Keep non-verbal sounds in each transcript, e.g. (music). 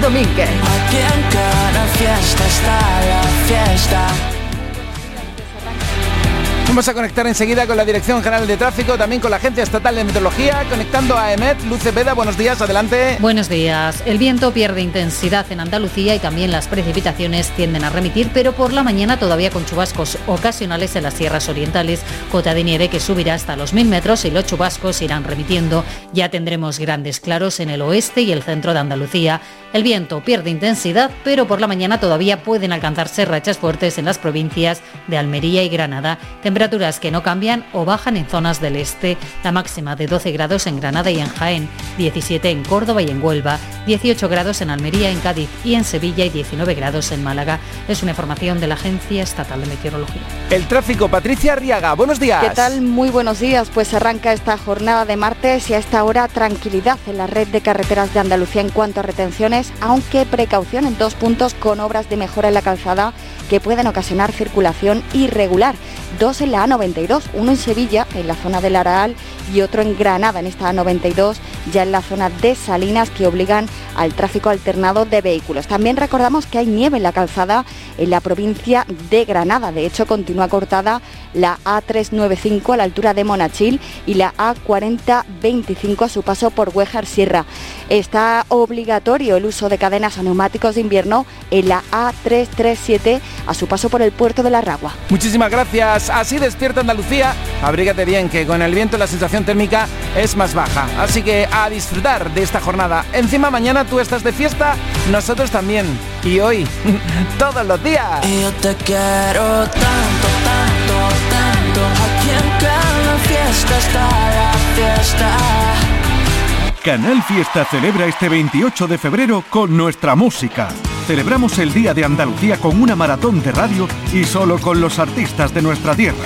Domínguez. Aquí en cada fiesta está la fiesta. Vamos a conectar enseguida con la Dirección General de Tráfico, también con la Agencia Estatal de Meteorología, conectando a EMET. Luce Peda, buenos días, adelante. Buenos días. El viento pierde intensidad en Andalucía y también las precipitaciones tienden a remitir, pero por la mañana todavía con chubascos ocasionales en las sierras orientales, cota de nieve que subirá hasta los 1000 metros y los chubascos irán remitiendo. Ya tendremos grandes claros en el oeste y el centro de Andalucía. El viento pierde intensidad, pero por la mañana todavía pueden alcanzarse rachas fuertes en las provincias de Almería y Granada. Temperaturas que no cambian o bajan en zonas del este, la máxima de 12 grados en Granada y en Jaén, 17 en Córdoba y en Huelva, 18 grados en Almería, en Cádiz y en Sevilla y 19 grados en Málaga. Es una información de la Agencia Estatal de Meteorología. El tráfico, Patricia Arriaga, buenos días. ¿Qué tal? Muy buenos días. Pues arranca esta jornada de martes y a esta hora tranquilidad en la red de carreteras de Andalucía en cuanto a retenciones, aunque precaución en dos puntos con obras de mejora en la calzada que pueden ocasionar circulación irregular. Dos en la A92, uno en Sevilla, en la zona del Araal, y otro en Granada, en esta A92, ya en la zona de Salinas, que obligan al tráfico alternado de vehículos. También recordamos que hay nieve en la calzada en la provincia de Granada. De hecho, continúa cortada la A395 a la altura de Monachil y la A4025 a su paso por Huejar Sierra. Está obligatorio el uso de cadenas a neumáticos de invierno en la A337 a su paso por el puerto de la Ragua. Muchísimas gracias. Así despierta Andalucía. Abrígate bien, que con el viento la sensación térmica es más baja. Así que a disfrutar de esta jornada. Encima mañana tú estás de fiesta, nosotros también. Y hoy, (laughs) todos los días. Yo te quiero tanto. Canal Fiesta celebra este 28 de febrero con nuestra música. Celebramos el Día de Andalucía con una maratón de radio y solo con los artistas de nuestra tierra.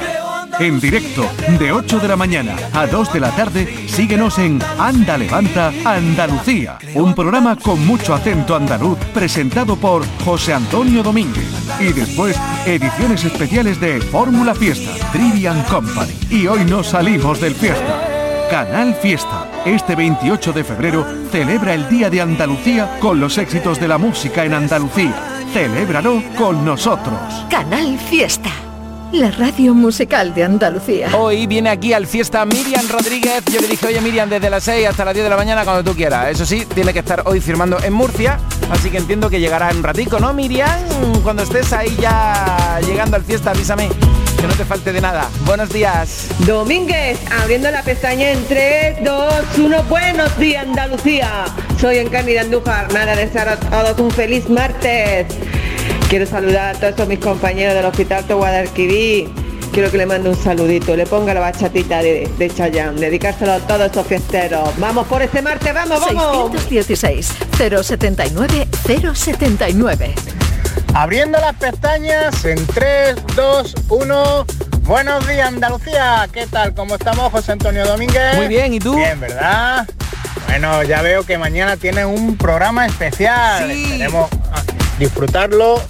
En directo, de 8 de la mañana a 2 de la tarde, síguenos en Anda Levanta Andalucía, un programa con mucho acento andaluz presentado por José Antonio Domínguez. Y después, ediciones especiales de Fórmula Fiesta, Trivian Company. Y hoy nos salimos del fiesta. Canal Fiesta. Este 28 de febrero celebra el Día de Andalucía con los éxitos de la música en Andalucía. Celébralo con nosotros. Canal Fiesta. La radio musical de Andalucía. Hoy viene aquí al fiesta Miriam Rodríguez. Yo le dije, oye Miriam, desde las 6 hasta las 10 de la mañana cuando tú quieras. Eso sí, tiene que estar hoy firmando en Murcia. Así que entiendo que llegará en un ratico, ¿no, Miriam? Cuando estés ahí ya llegando al fiesta, avísame. Que no te falte de nada. Buenos días. Domínguez, abriendo la pestaña en 3, 2, 1. Buenos días, Andalucía. Soy Encarni de Andújar. Nada, desear a todos un feliz martes. Quiero saludar a todos estos mis compañeros del Hospital de Guadalquivir. Quiero que le mande un saludito, le ponga la bachatita de, de Chayanne, dedicárselo a todos estos fiesteros. Vamos por este martes, vamos, vamos. 616 079 079. Abriendo las pestañas en 3, 2, 1. Buenos días Andalucía, ¿qué tal? ¿Cómo estamos José Antonio Domínguez? Muy bien, ¿y tú? Bien, ¿verdad? Bueno, ya veo que mañana tiene un programa especial. Sí. Disfrutarlo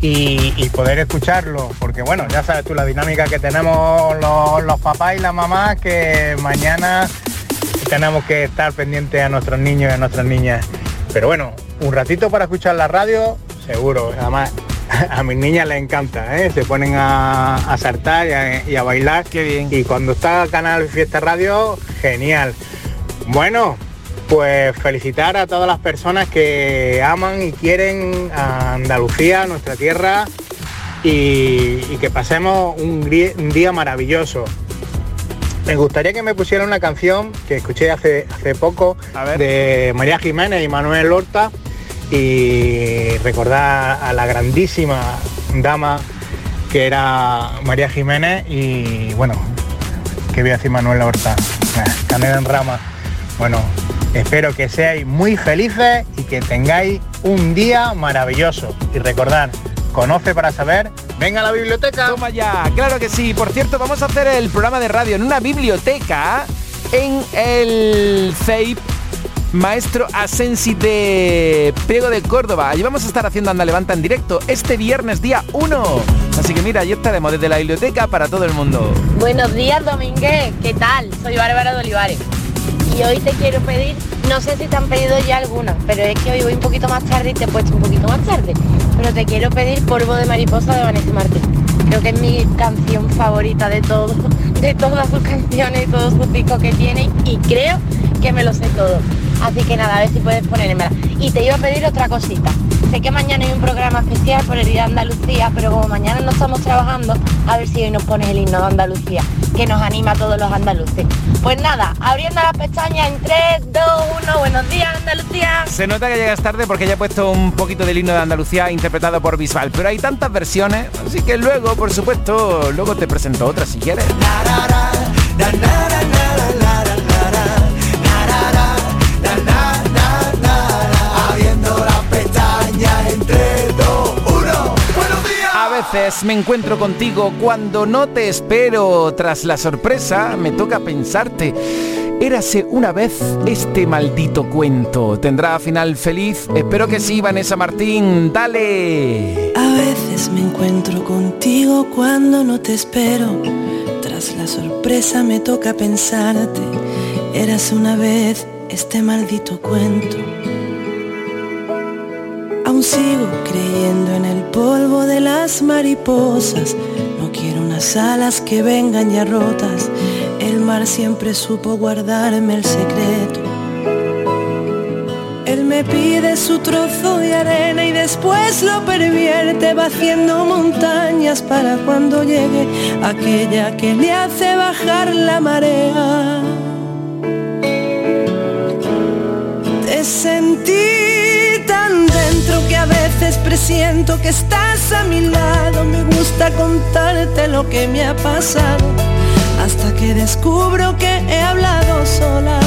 y, y poder escucharlo, porque bueno, ya sabes tú la dinámica que tenemos los, los papás y las mamás, que mañana tenemos que estar pendientes a nuestros niños y a nuestras niñas. Pero bueno, un ratito para escuchar la radio, seguro. Además, (laughs) a mis niñas les encanta, ¿eh? se ponen a, a saltar y a, y a bailar. Qué bien. Y cuando está Canal Fiesta Radio, genial. Bueno, pues felicitar a todas las personas que aman y quieren a Andalucía, nuestra tierra, y, y que pasemos un, día maravilloso. Me gustaría que me pusiera una canción que escuché hace, hace poco A ver. de María Jiménez y Manuel Horta y recordar a la grandísima dama que era María Jiménez y bueno, ¿qué voy a decir Manuel Horta? Canela en rama. Bueno, espero que seáis muy felices y que tengáis un día maravilloso. Y recordad, conoce para saber, venga a la biblioteca. Toma ya, claro que sí. Por cierto, vamos a hacer el programa de radio en una biblioteca en el CEIP Maestro Asensi de Priego de Córdoba. Allí vamos a estar haciendo Anda Levanta en directo este viernes día 1. Así que mira, allí estaremos desde la biblioteca para todo el mundo. Buenos días, Domínguez. ¿Qué tal? Soy Bárbara de Olivares. Y hoy te quiero pedir, no sé si te han pedido ya alguna, pero es que hoy voy un poquito más tarde y te he puesto un poquito más tarde. Pero te quiero pedir Polvo de Mariposa de Vanessa Martín. Creo que es mi canción favorita de todo, de todas sus canciones y todos sus discos que tiene y creo que me lo sé todo. Así que nada, a ver si puedes ponérmela. Y te iba a pedir otra cosita. Sé que mañana hay un programa especial por el Día de Andalucía, pero como mañana no estamos trabajando, a ver si hoy nos pones el himno de Andalucía, que nos anima a todos los andaluces. Pues nada, abriendo las pestañas en 3, 2, 1, buenos días Andalucía. Se nota que llegas tarde porque ya he puesto un poquito del himno de Andalucía interpretado por Bisbal, pero hay tantas versiones, así que luego, por supuesto, luego te presento otra si quieres. A veces me encuentro contigo cuando no te espero. Tras la sorpresa, me toca pensarte. Érase una vez este maldito cuento. ¿Tendrá final feliz? Espero que sí, Vanessa Martín. Dale. A veces me encuentro contigo cuando no te espero. Tras la sorpresa me toca pensarte. Érase una vez este maldito cuento. Aún sigo creyendo en el polvo de las mariposas. No quiero unas alas que vengan ya rotas. Mar siempre supo guardarme el secreto. Él me pide su trozo de arena y después lo pervierte, va haciendo montañas para cuando llegue aquella que le hace bajar la marea. Te sentí tan dentro que a veces presiento que estás a mi lado. Me gusta contarte lo que me ha pasado hasta que descubro que he hablado sola.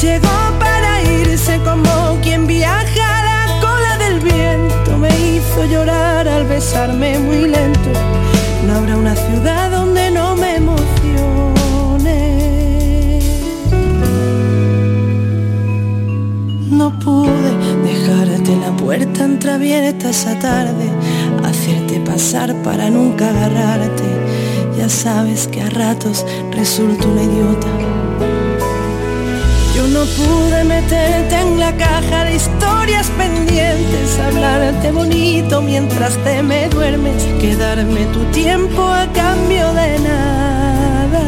Llegó para irse como quien viaja a la cola del viento. Me hizo llorar al besarme muy lento. No habrá una ciudad donde no me emocione. No pude dejarte la puerta entreabierta esa tarde, hacerte pasar para nunca agarrarte. Sabes que a ratos resulto una idiota. Yo no pude meterte en la caja de historias pendientes, hablarte bonito mientras te me duermes, quedarme tu tiempo a cambio de nada.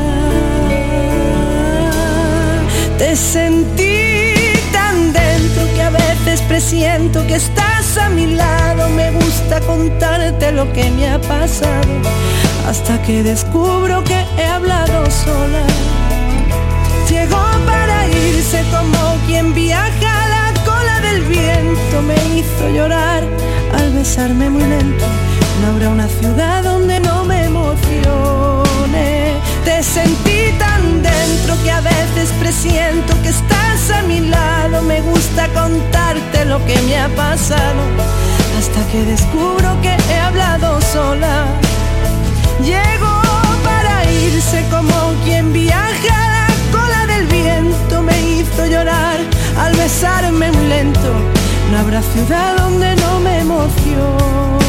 Te sentí tan dentro que a veces presiento que estás a mi lado. Me gusta contarte lo que me ha pasado hasta que descubro que he hablado sola. Llegó para irse como quien viaja a la cola del viento. Me hizo llorar al besarme muy lento. No habrá una ciudad donde no me emocione. Te sentí tan dentro que a veces presiento que estás a mi lado. Me gusta contarte lo que me ha pasado hasta que descubro que he hablado sola. Llegó para irse como quien viaja a la cola del viento. Me hizo llorar al besarme muy lento. No habrá ciudad donde no me emocione.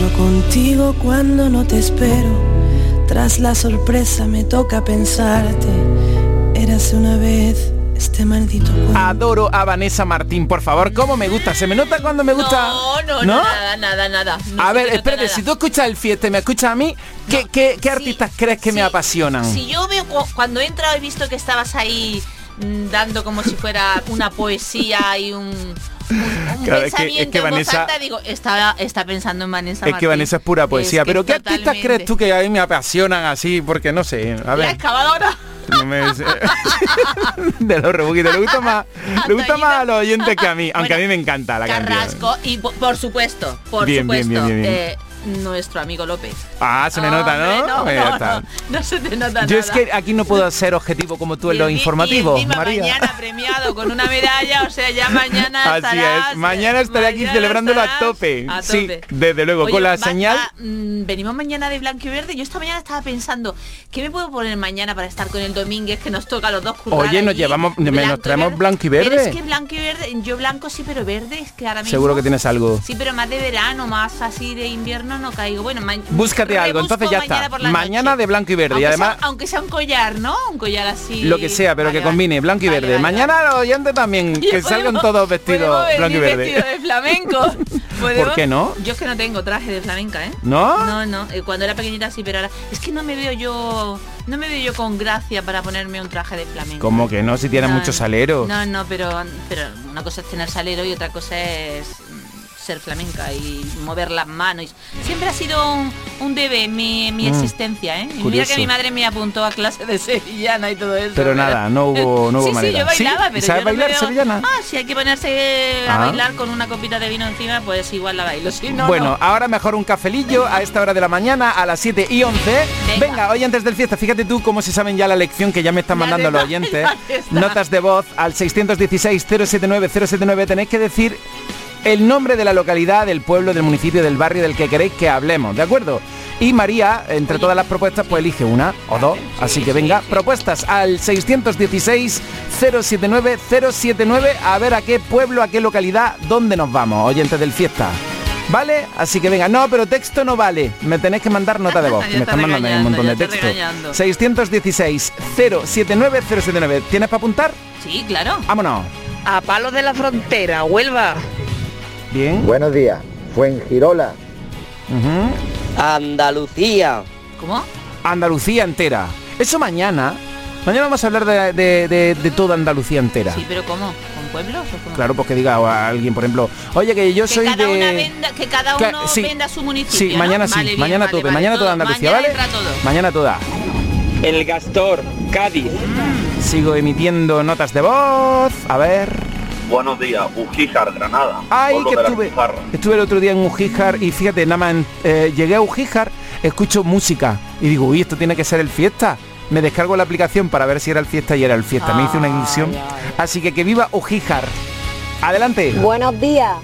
Encuentro contigo cuando no te espero. Tras la sorpresa me toca pensarte. Érase una vez este maldito cuento. Adoro a Vanessa Martín, por favor. ¿Cómo me gusta? ¿Se me nota cuando me gusta? No, no, no, nada, nada, nada. No a ver, espérate, nada. si tú escuchas el fiesta y me escuchas a mí, ¿qué, qué- qué artistas crees que me apasionan? Si yo veo cu- cuando he entrado he visto que estabas ahí mm, dando como si fuera una poesía y un un Claro, es que- es que en voz Vanessa- alta, digo, está, está pensando en Vanessa Es que Martín. Vanessa es pura poesía. Es que pero ¿qué artistas totalmente. crees tú que a mí me apasionan así? Porque no sé. A La ver. excavadora. no me- (laughs) de los rebuquitos. Le gusta más, (laughs) le gusta más a los oyentes que a mí. Aunque a mí me encanta la canción. Carrasco y po- por supuesto, por Bien, bien, supuesto, bien, bien, bien. eh, nuestro amigo López. Ah, se me nota, ¿no? No, no, ya está. no, no se te nota Yo es que aquí no puedo ser objetivo como tú en los informativos, y María. mañana premiado con una medalla, o sea, ya mañana (laughs) Así estarás- es. Mañana estaré aquí celebrándolo a tope. a Sí, tope. desde luego, Oye, con la señal. mm, venimos mañana de blanco y verde. Yo esta mañana estaba pensando, ¿qué me puedo poner mañana para estar con el Domínguez que nos toca a los dos Oye, nos llevamos, me- nos traemos blanco y Pero verde. es que blanco y verde, yo blanco sí, pero verde es que ahora mismo. Seguro que tienes algo. Sí, pero más de verano, más así de invierno no caigo. Bueno, Búscate algo, entonces ya está. Mañana noche. de blanco y verde. Aunque y además, sea, aunque sea un collar, ¿no? Un collar así. lo que sea, pero Vale, que combine blanco y Vale, verde. vale, Mañana los oyentes también, (laughs) que salgan todos vestidos blanco y verde. vestidos de flamenco. (laughs) ¿Por qué no? Yo es que no tengo traje de flamenca, ¿eh? ¿No? No, no. eh, Cuando era pequeñita sí, pero ahora es que no me veo yo, no me veo yo con gracia para ponerme un traje de flamenco. Como que no, si tienes No, mucho salero. No, no, pero, pero una cosa es tener salero y otra cosa es ser flamenca y mover las manos. Y Siempre ha sido un, un debe en mi, mi Mm, existencia, ¿eh? Y mira que mi madre me apuntó a clase de sevillana y todo eso. Pero nada, no hubo, no hubo sí, manera. Sí, yo bailaba, ¿Sí? pero ¿Sabes yo no bailar veo- sevillana? Ah, si hay que ponerse a Ah. bailar con una copita de vino encima, pues igual la bailo. Si no, bueno, no. ahora mejor un cafelillo a esta hora de la mañana, a las 7 y 11. Venga, hoy antes del fiesta, fíjate tú cómo se saben ya la lección que ya me están Ya mandando los (laughs) oyentes. Notas de voz al 616-079-079. Tenéis que decir el nombre de la localidad, del pueblo, del municipio, del barrio del que queréis que hablemos, ¿de acuerdo? Y María, entre todas las propuestas, pues elige una o dos. Así que venga, propuestas al 616-079-079 a ver a qué pueblo, a qué localidad, dónde nos vamos, oyentes del fiesta. ¿Vale? Así que venga, no, pero texto no vale. Me tenéis que mandar nota de voz. (laughs) Me está están mandando ahí un montón de texto. está regañando. 616-079-079. ¿Tienes para apuntar? Sí, claro. Vámonos. A palos de la frontera, Huelva. Bien. Buenos días. Fuengirola. Andalucía. ¿Cómo? Andalucía entera. Eso mañana. Mañana vamos a hablar de, de- de- de toda Andalucía entera. Sí, pero ¿cómo? ¿Con pueblos o cómo? Claro, pues que diga a alguien, por ejemplo, oye, que yo que soy cada de... una venda, que cada Que- uno sí. venda su municipio. Sí, ¿no? mañana sí, Vale, bien, mañana vale, tope, vale, mañana todo. toda Andalucía, Mañana ¿vale? todo. Mañana toda. El Gastor, Cádiz. Sigo emitiendo notas de voz. A ver. Buenos días, Ujíjar, Granada. Ay, que de estuve, estuve el otro día en Ujíjar y fíjate, nada más eh, llegué a Ujíjar, escucho música y digo, uy, esto tiene que ser el fiesta. Me descargo la aplicación para ver si era el fiesta y era el fiesta. Me hice una ilusión. Así que que viva Ujíjar. Adelante. Buenos días,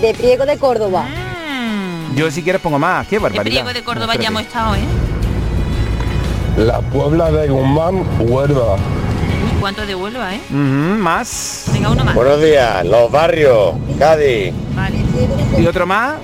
de Priego de Córdoba. Yo si quieres pongo más. Qué De barbaridad. Priego de Córdoba No, ya hemos estado, ¿eh? La Puebla de Guzmán, Huelva. ¿Cuánto de Huelva, eh? Más. Venga, uno más. Buenos días. Los barrios. Cádiz. Vale. ¿Y otro más?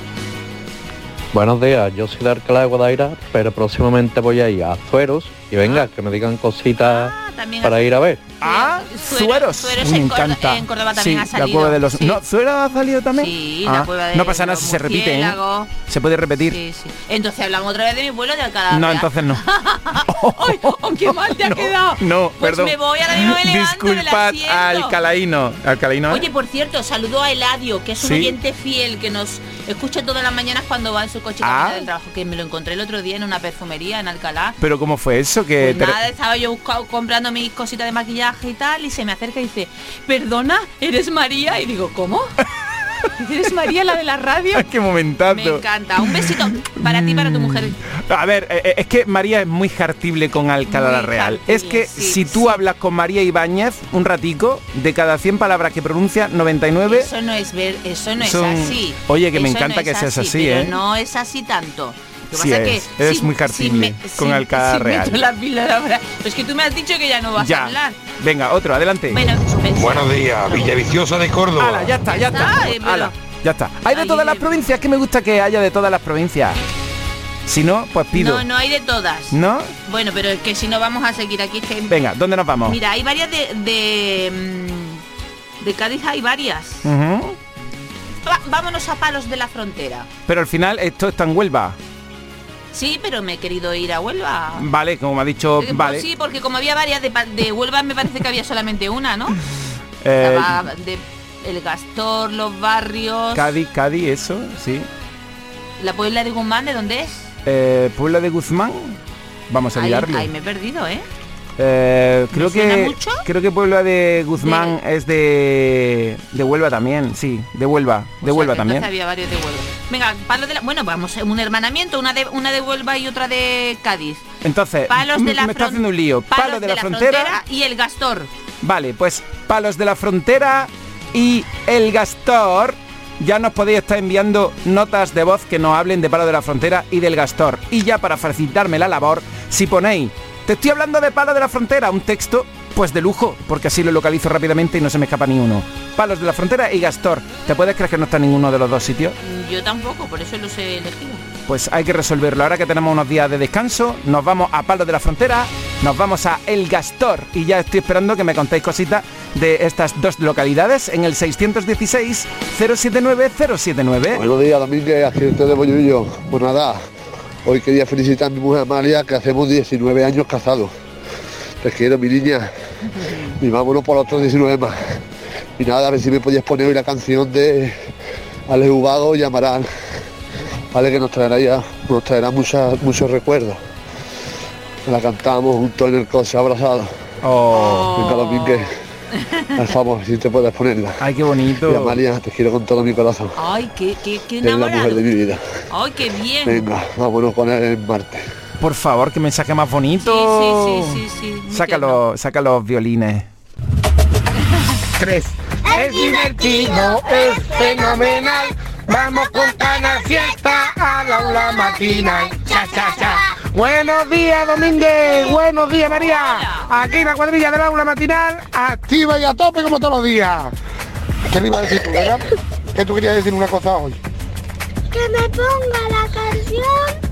Buenos días, yo soy de Alcalá de Guadaira, pero próximamente voy a ir a Zueros y venga, que me digan cositas también para ir a ver. Ah. Zueros Uy, me en Córdoba- encanta. en Córdoba también Sí, ha salido. La cueva de los. Sí. No, Zueros ha salido también. Sí, la Ah, cueva de No pasa nada si se repite, ¿eh? Se puede repetir. Sí, sí. Entonces hablamos otra vez de mi vuelo de Alcalá. No, entonces no. (laughs) ¡Ay, oh, qué (laughs) mal te ha quedado! No, Pues perdón. me voy, ahora mismo me levanto Disculpad asiento. al Calaíno. Al Calaíno. ¿eh? Oye, por cierto, saludo a Eladio, que es un Sí. oyente fiel que nos escucha todas las mañanas cuando va en su coche Ah. del trabajo, que me lo encontré el otro día en una perfumería en Alcalá. Pero ¿cómo fue eso? Que Pues te- nada, estaba yo busca- comprando mis cositas de maquillaje y tal, y se me acerca y dice, perdona, ¿eres María? Y digo, ¿cómo? ¿Eres María la de la radio? (laughs) Qué momentazo. Me encanta. Un besito para ti para tu mujer. A ver, eh, eh, es que María es muy jartible con Alcalá Muy la Real. jartible, Es que sí, si tú hablas con María Ibáñez un ratico, de cada 100 palabras que pronuncia, 99 Eso no es ver, eso no Son- es así. Oye, que me encanta no que seas así, pero ¿eh? No es así tanto. Lo que Sí pasa es, que es si- muy si me- con si- Alcalá si Real. meto la palabra- Pues que tú me has dicho que ya no vas a hablar. Venga, otro, adelante. Bueno, ves- Buenos días, Villaviciosa de Córdoba. Ala, ya está, ya está. eh, pero- Ala, ya está. Hay de todas las provincias, que me gusta que haya de todas las provincias. Si no, pues pido. No, no hay de todas. ¿No? Bueno, pero es que si no vamos a seguir aquí es que Venga, ¿dónde nos vamos? Mira, hay varias de de, mm, de Cádiz hay varias. Va- vámonos a Palos de la Frontera. Pero al final esto está en Huelva. Sí, pero me he querido ir a Huelva. Vale, como me ha dicho, Eh, pues vale. Sí, porque como había varias de, de Huelva me parece que había solamente una, ¿no? (laughs) Eh, de el Gastor, los barrios. Cádiz, Cádiz, eso, sí. La Puebla de Guzmán, ¿de dónde es? Eh, Puebla de Guzmán. Vamos a Ahí, mirarlo. ahí me he perdido, ¿eh? Eh, creo que mucho? creo que Puebla de Guzmán es de de Huelva también, sí, de Huelva, de Huelva también. había varios de Huelva. Venga, palos de la... Bueno, vamos, un hermanamiento, una de, una de Huelva y otra de Cádiz. Entonces, Palos de m- la me está haciendo un lío. Palos Palo de, la, frontera. y el Gastor. Vale, pues Palos de la Frontera y El Gastor. Ya nos podéis estar enviando notas de voz que nos hablen de Palo de la Frontera y del Gastor. Y ya para facilitarme la labor, si ponéis, te estoy hablando de Palo de la Frontera, un texto pues de lujo, porque así lo localizo rápidamente y no se me escapa ni uno. Palos de la Frontera y Gastor. ¿Te puedes creer que no está en ninguno de los dos sitios? Yo tampoco, por eso los he elegido. Pues hay que resolverlo. Ahora que tenemos unos días de descanso, nos vamos a Palos de la Frontera, nos vamos a El Gastor y ya estoy esperando que me contéis cositas de estas dos localidades en el 616 079 079. Buenos días, Domínguez, accidente de Bollullo. Pues nada, hoy quería felicitar a mi mujer Amalia, que hacemos 19 años casados. Te quiero, mi niña. Y vámonos por otros 19 más. Y nada, a ver si me podías poner hoy la canción de Alex Ubago y Amaral. Vale, que nos traerá ya, nos traerá muchas, muchos recuerdos. La cantamos juntos en el coche, abrazados. Oh. Venga, Domínguez, (laughs) al favor, si te puedes ponerla. Ay, qué bonito. Y Amalia, te quiero con todo mi corazón. Ay, qué, qué, qué Es la mujer de mi vida. Ay, qué bien. Venga, vámonos con él en Marte. Por favor, que mensaje más bonito. Sí, sí, sí, sí, sí. Saca los, saca los violines. (laughs) Tres. Es divertido, es fenomenal. Vamos con Canal Fiesta a la aula matinal. Cha, cha, cha. Buenos días, Domínguez. Buenos días, María. Aquí la cuadrilla del aula matinal, activa y a tope como todos los días. ¿Qué le iba a decir tú, verdad? Que tú querías decir una cosa hoy. Que me ponga la canción de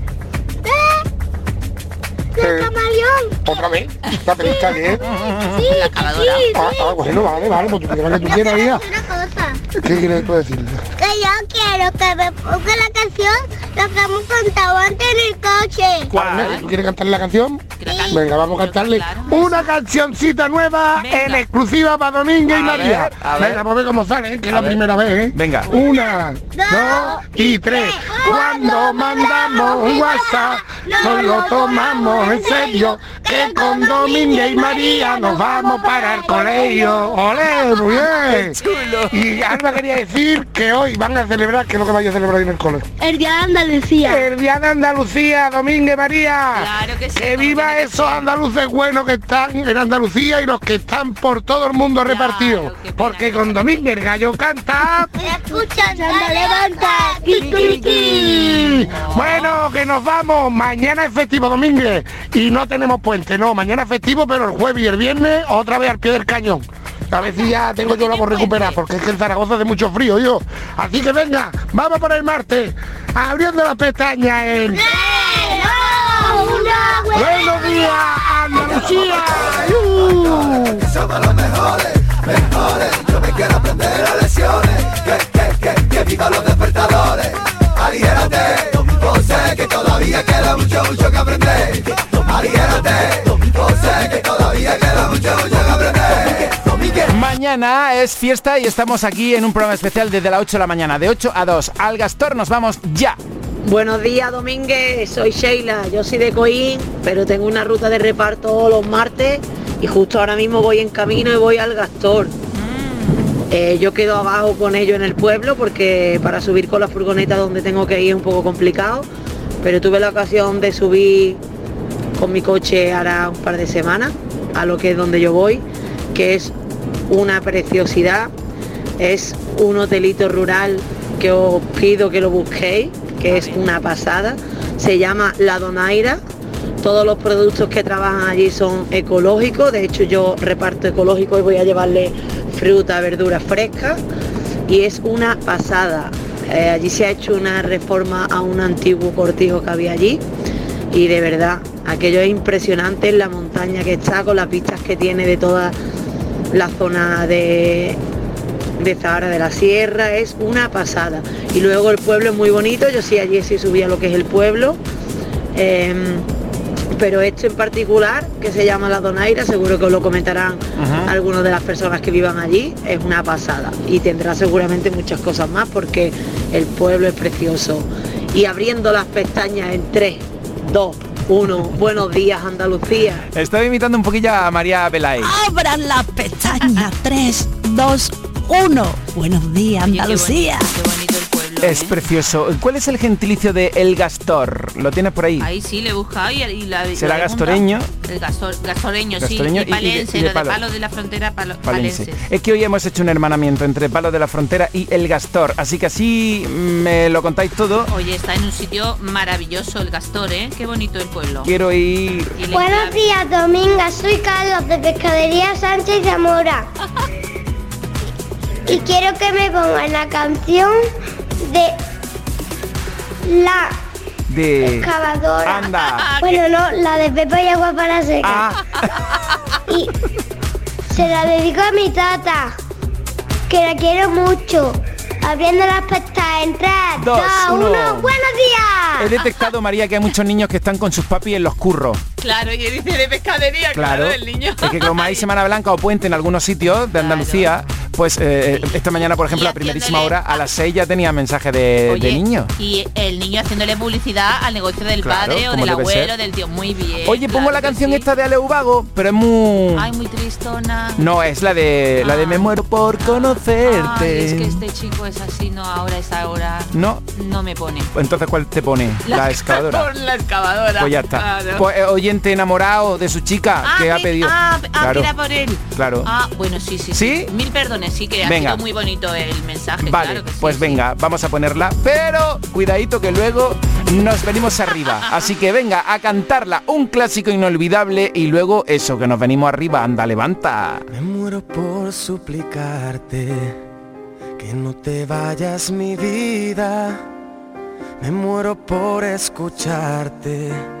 Eh, la camaleón. ¿Otra vez? ¿La pediste bien? Sí, La cavadora. sí, Ah, sí. ah, bueno, vale, vale, pues tú quieras que tú quieras, hija. Una cosa, ¿Qué quieres tú decir? que yo quiero que me ponga la canción lo que hemos cantado antes en el coche. ¿Cuál? ¿Tú quieres cantarle la canción? Venga, vamos a cantarle una cancioncita nueva en exclusiva para Domínguez y María. ver, a ver. Venga, pues ve cómo sale, que es A la ver. primera vez, ¿eh? Venga. Una, dos y tres. Cuando mandamos un WhatsApp, nos lo tomamos en serio, que con Domínguez y María nos vamos para el colegio. ¡Olé, (laughs) muy bien! Y Alba quería decir que hoy van a celebrar, que es lo que vaya a celebrar en el colegio. El día de Andalucía. El día de Andalucía, Domínguez María. Claro que sí. Que viva esos andaluces buenos que están en Andalucía y los que están por todo el mundo repartidos. Porque con Domínguez el gallo canta. Escucha, levanta. Bueno, que nos vamos. Mañana es festivo Domínguez y no tenemos puente, no. Mañana es festivo, pero el jueves y el viernes otra vez al pie del cañón. A ver si ya tengo yo la voz recuperada, porque es que en Zaragoza hace mucho frío, yo. Así que venga, vamos por el martes, abriendo las pestañas en... ¡Buenos días, Andalucía! ¡Uh! Somos los mejores, mejores. Yo me quiero aprender las lecciones. Que, que, que, que viva los despertadores. Aliérate, que todavía queda mucho, mucho que aprender. Aliérate, yo sé que todavía queda mucho, mucho que aprender. Mañana es fiesta y estamos aquí en un programa especial desde las 8 de la mañana, de 8 a 2. Al Gastor nos vamos ya. Buenos días, Domínguez. Soy Sheila. Yo soy de Coín, pero tengo una ruta de reparto los martes y justo ahora mismo voy en camino y voy al Gastor. Eh, yo quedo abajo con ellos en el pueblo porque para subir con la furgoneta donde tengo que ir es un poco complicado, pero tuve la ocasión de subir con mi coche ahora un par de semanas a lo que es donde yo voy, que es una preciosidad, es un hotelito rural que os pido que lo busquéis, que es una pasada, se llama La Donaira, todos los productos que trabajan allí son ecológicos, de hecho yo reparto ecológico y voy a llevarle fruta, verduras frescas y es una pasada. Eh, allí se ha hecho una reforma a un antiguo cortijo que había allí y de verdad aquello es impresionante la montaña que está con las vistas que tiene de toda la zona de de Zahara de la Sierra es una pasada. Y luego el pueblo es muy bonito yo sí allí sí subí a lo que es el pueblo. Em, pero este en particular, que se llama La Donaira, seguro que os lo comentarán Ajá. algunas de las personas que vivan allí, es una pasada y tendrá seguramente muchas cosas más porque el pueblo es precioso. Y abriendo las pestañas en 3, 2, 1, buenos días Andalucía. Estaba imitando un poquillo a María Peláez. Abran las pestañas 3, 2, 1. Buenos días, Andalucía. Es precioso. ¿Cuál es el gentilicio de El Gastor? ¿Lo tienes por ahí? Ahí sí le he buscado y, y la ¿Será gastoreño? El gastor, gastoreño, sí. y Y de- palense, y de lo palo. de palos de la frontera, palo- Palense. palenses. Es que hoy hemos hecho un hermanamiento entre Palos de la Frontera y El Gastor, así que así me lo contáis todo. Oye, está en un sitio maravilloso el Gastor, ¿eh? Qué bonito el pueblo. Quiero ir... Buenos días, Dominga. Soy Carlos de Pescadería Sánchez Zamora. (laughs) Y quiero que me pongan la canción de la De... excavadora. Anda. (laughs) Bueno, no, la de Pepa y Agua para secar. Y se la dedico a mi tata, que la quiero mucho. Abriendo las pestañas en 3, Dos, 2, uno. 1. ¡Buenos He días! detectado, María, que hay muchos niños que están con sus papis en los curros. Claro, y dice de pescadería, claro, Claro. el niño. Es que como hay (laughs) Semana Blanca o Puente en algunos sitios de Andalucía, pues eh, esta mañana, por ejemplo, a primerísima hora, a las 6 ya tenía mensaje de, Oye, de niño. Y el niño haciéndole publicidad al negocio del Claro, padre o del abuelo, ser. del tío. Muy bien. Oye, pongo la canción sí. esta de Aleu Vago, pero es muy... Ay, muy tristona. No, es la de la de Me muero por conocerte. Ay, es que este chico es así, no, ahora es ahora. No, No me pone. entonces ¿cuál te pone? La, (laughs) excavadora. Por la excavadora. Pues ya está. Claro. Pues eh, oyente enamorado de su chica Ah, que ha pedido. Ah, ah, claro, era por él. claro. Ah, bueno, sí, sí. ¿Sí? Mil perdones, sí, que ha Venga. sido muy bonito el mensaje. Vale, claro que sí, pues sí. venga, vamos a ponerla, pero cuidadito que luego nos venimos arriba. (laughs) Así que venga a cantarla, un clásico inolvidable y luego eso, que nos venimos arriba, anda, levanta. Me muero por suplicarte que no te vayas mi vida. Me muero por escucharte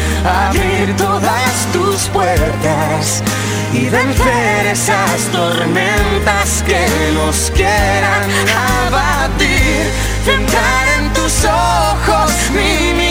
abrir todas tus puertas y vencer esas tormentas que nos quieran abatir. Centrar en tus ojos mi mirada,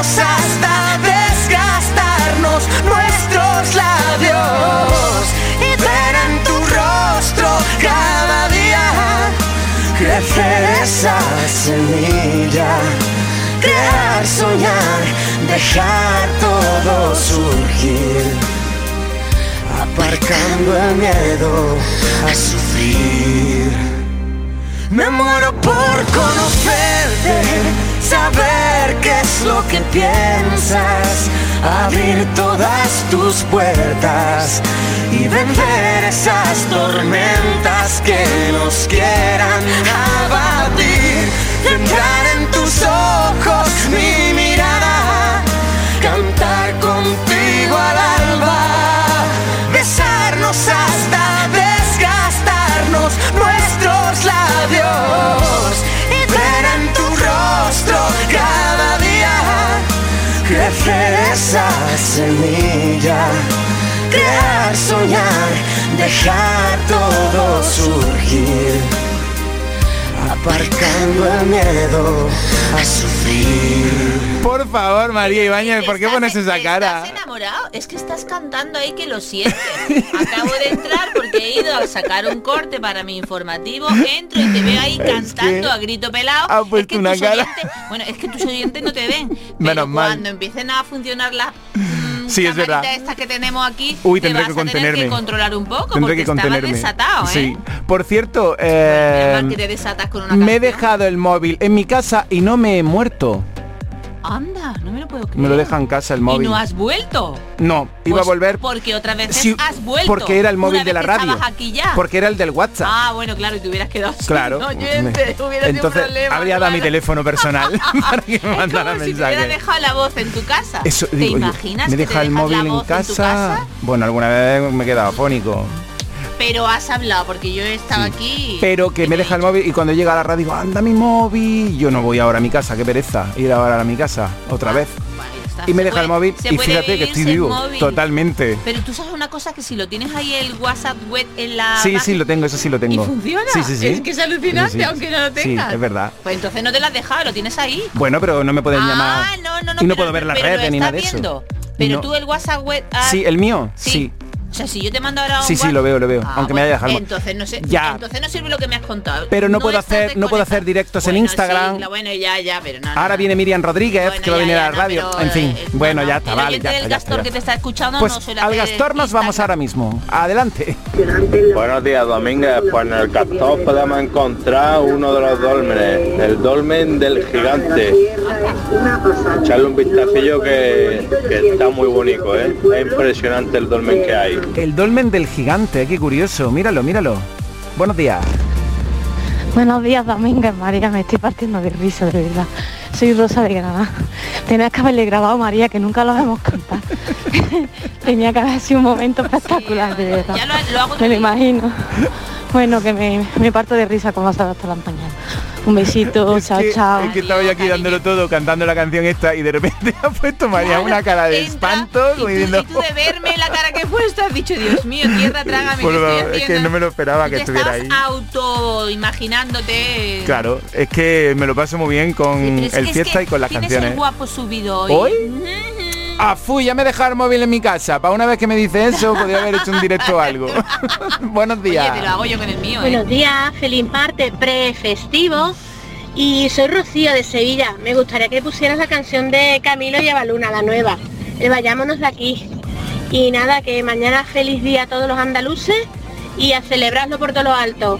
hasta desgastarnos nuestros labios y ver en tu rostro cada día crecer esa semilla, crear, soñar, dejar todo surgir, aparcando el miedo a sufrir. Me muero por conocerte, saber qué es lo que piensas, abrir todas tus puertas y vencer esas tormentas que nos quieran abatir. Entrar en tus ojos mi semilla, crear, soñar, dejar todo surgir, aparcando el miedo a sufrir. Por favor, María Ibáñez, ¿por qué pones esa cara? ¿Estás enamorado? Es que estás cantando ahí que lo sientes. Acabo de entrar porque he ido a sacar un corte para mi informativo, entro y te veo ahí cantando a grito pelado. ha Es puesto que una cara. oyentes- bueno, es que tus oyentes no te ven. Pero Menos mal. cuando empiecen a funcionar las Sí, es verdad. camaritas estas que tenemos aquí, Uy, te tendré vas que a tener contenerme. que controlar un poco Tendré porque que contenerme. desatado, ¿eh? Sí. Por cierto, eh, mal que te desatas con una me he dejado el móvil en mi casa y no me he muerto. Anda, no me lo puedo creer. Me lo deja en casa el móvil. ¿Y no has vuelto? No, iba Pues a volver Porque otra vez Sí, has vuelto. porque era el móvil Una de la que radio. aquí ya. Porque era el del WhatsApp. Ah, bueno, claro, y te hubieras quedado sin Claro. oyente, hubiera sido Entonces problema, habría dado mi teléfono personal (laughs) (laughs) para que me mandara si te hubiera mensaje. dejado la voz en tu casa. Eso, ¿Te digo yo, imaginas me que te deja el dejas móvil en voz casa? en tu casa? Bueno, alguna vez me he quedado afónico. Pero has hablado, porque yo estaba aquí. Pero que me deja el móvil y cuando llega a la radio digo, anda mi móvil. Yo no voy ahora a mi casa, qué pereza. Ir ahora a mi casa, otra vez. Y me deja el móvil y fíjate que estoy vivo. móvil. Totalmente. Pero tú sabes una cosa que si lo tienes ahí el WhatsApp web en la Sí, sí, lo tengo, eso sí lo tengo. ¿Y funciona? Sí, sí, sí. Es que es alucinante, Sí, aunque no lo tengas. Sí, es verdad. Pues entonces no te lo has dejado, lo tienes ahí. Bueno, pero no me pueden ah, llamar. no, no, no. y no pero- puedo ver lo redes ni nada de eso. Pero No. tú el WhatsApp web... ah, Sí, el mío, sí. sí. O sea, si yo te mando ahora un Sí, sí, lo veo, lo veo. Ah, aunque me haya dejado. Entonces no sé, Ya. entonces no sirve lo que me has contado. Pero no, puedo hacer, no puedo hacer directos en Instagram. sí, la- bueno, ya, ya, pero no. Ahora no. viene Miriam Rodríguez, Bueno, que va a ya, venir ya, a la radio. pero, en fin, eh, bueno, no, ya está, El vale. Ya, está, ya Gastor está, que ya. te está escuchando Pues no suele al Gastor nos vamos ahora mismo. Adelante. Buenos días, Domínguez. Pues en el Castor podemos encontrar uno de los dólmenes, el dolmen del gigante. Echarle un vistacillo que, que está muy bonito, ¿eh? Es impresionante el dolmen que hay. El dolmen del gigante, qué curioso. Míralo, míralo. Buenos días. Buenos días, Domínguez, María, me estoy partiendo de risa, de verdad. Soy Rosa de Granada. Tenías que haberle grabado, María, que nunca lo hemos cantado. (laughs) Tenía que haber sido un momento espectacular, de verdad. Ya lo, lo hago Me lo imagino. Bueno, que me, me parto de risa con las hasta la mañana. Un besito, chao, que, chao. es que estaba yo aquí dándolo todo, cantando la canción esta y de repente (laughs) ha puesto María una cara de espanto, como diciendo, Y tú de verme la cara que he puesto has dicho, Dios mío, tierra, trágame. por ¿qué estoy favor, es que haciendo?". no me lo esperaba Tú que te estuviera ahí. auto imaginándote. Claro, es que me lo paso muy bien con es el es fiesta que y con las canciones. el guapo subido hoy. ¿Hoy? Ah, fui, ya me dejaba el móvil en mi casa. Para una vez que me dice eso, podría haber hecho un directo o algo. (laughs) Buenos días. Oye, te lo hago yo con el mío, ¿eh? Buenos días, feliz martes pre-festivo. Y soy Rocío de Sevilla. Me gustaría que pusieras la canción de Camilo y Avaluna, la nueva. El vayámonos de aquí. Y nada, que mañana feliz día a todos los andaluces y a celebrarlo por todo lo alto.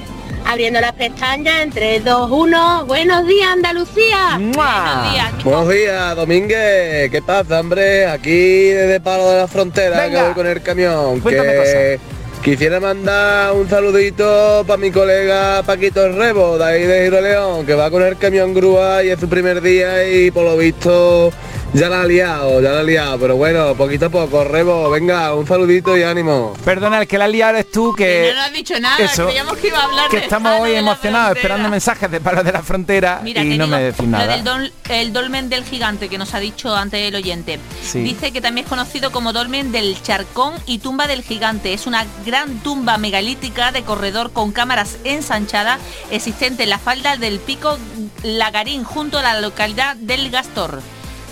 Abriendo las pestañas en 3, 2, 1. Buenos días, Andalucía. Buenos días. Buenos días, Domínguez. ¿Qué pasa, hombre? Aquí desde Palo de la Frontera, Venga. que voy con el camión. Cuéntame Que quisiera mandar un saludito para mi colega Paquito el Rebo, de ahí de Giro León, que va con el camión grúa y es su primer día y por lo visto ya la ha liado, ya la ha liado. Pero bueno, poquito a poco, Rebo, venga, un saludito y ánimo. Perdona, el que la ha liado eres tú, que... No has dicho nada, Eso, creíamos que iba a hablar que de estamos hoy emocionados esperando mensajes de Palo de la Frontera Mira, y no digo, me decís lo nada. del dol- el dolmen del gigante que nos ha dicho antes el oyente. Sí. Dice que también es conocido como dolmen del charcón y tumba del gigante. Es una gran tumba megalítica de corredor con cámaras ensanchadas existente en la falda del pico Lagarín junto a la localidad del Gastor.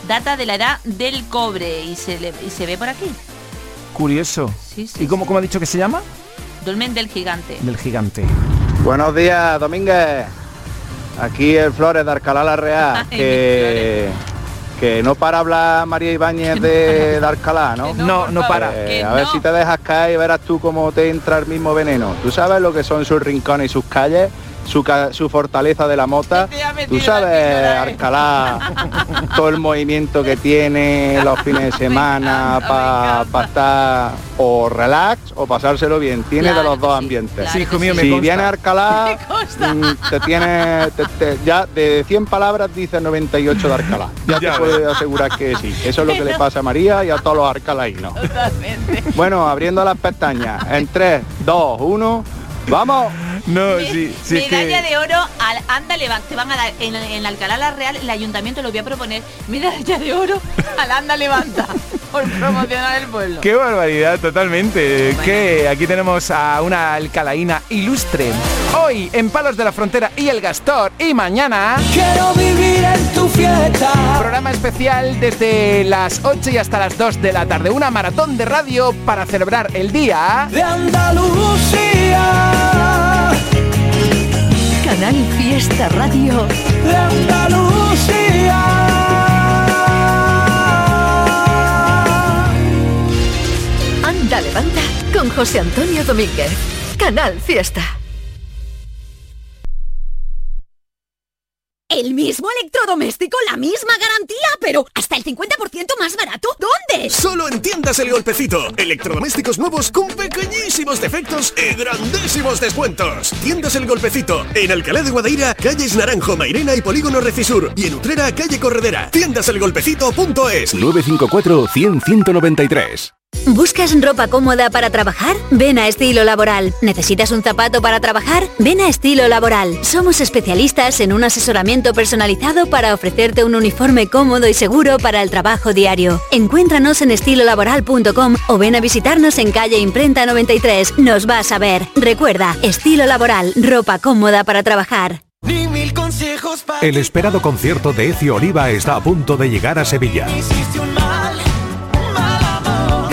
Data de la edad del cobre y se, le- y se ve por aquí. Curioso. Sí, sí, ¿Y cómo, cómo ha dicho que se llama? Dolmen del gigante. Del gigante. Buenos días, Domínguez. Aquí el Flores de Alcalá la Real, (laughs) que, que no para hablar María Ibáñez de, de Alcalá, ¿no? No, no para. Eh, a ver si te dejas caer y verás tú cómo te entra el mismo veneno. ¿Tú sabes lo que son sus rincones y sus calles? Su, su fortaleza de la mota. Tú sabes, Alcalá, (laughs) todo el movimiento que tiene los fines de semana para estar o relax o pasárselo bien. Tiene de los dos ambientes. Sí, hijo mío, me si viene a Alcalá, (laughs) mm, te tiene, te- te- ya de 100 palabras dice 98 de Alcalá. (laughs) Ya te puedo asegurar que sí. Eso es lo que le pasa a María y a todos los alcalaínos. Bueno, abriendo las pestañas. En 3, 2, 1, ¡vamos! No, sí, sí, es medalla que... de oro al Anda Levanta. Te van a dar en, en Alcalá la Real, el ayuntamiento lo voy a proponer. Medalla de oro al Anda Levanta. (laughs) Por promocionar el pueblo. Qué barbaridad, totalmente. Que aquí tenemos a una alcalaína ilustre. Hoy en Palos de la Frontera y el Gastor. Y mañana... Quiero vivir en tu fiesta. Programa especial desde las 8 y hasta las 2 de la tarde. Una maratón de radio para celebrar el día... De Andalucía. Canal Fiesta Radio. De Andalucía. Anda Levanta con José Antonio Domínguez. Canal Fiesta. El mismo electrodoméstico, la misma garantía, pero hasta el 50% más barato. ¿Dónde? Solo en tiendas El Golpecito. Electrodomésticos nuevos con pequeñísimos defectos y grandísimos descuentos. Tiendas El Golpecito. En Alcalá de Guadaira, calles Naranjo, Mairena y Polígono Recisur. Y en Utrera, calle Corredera. Tiendaselgolpecito.es 954 100 193. ¿Buscas ropa cómoda para trabajar? Ven a Estilo Laboral. ¿Necesitas un zapato para trabajar? Ven a Estilo Laboral. Somos especialistas en un asesoramiento personalizado para ofrecerte un uniforme cómodo y seguro para el trabajo diario. Encuéntranos en estilolaboral.com o ven a visitarnos en calle Imprenta 93. Nos vas a ver. Recuerda, Estilo Laboral, ropa cómoda para trabajar. El esperado concierto de Ecio Oliva está a punto de llegar a Sevilla.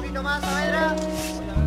Poquito más, Saavedra.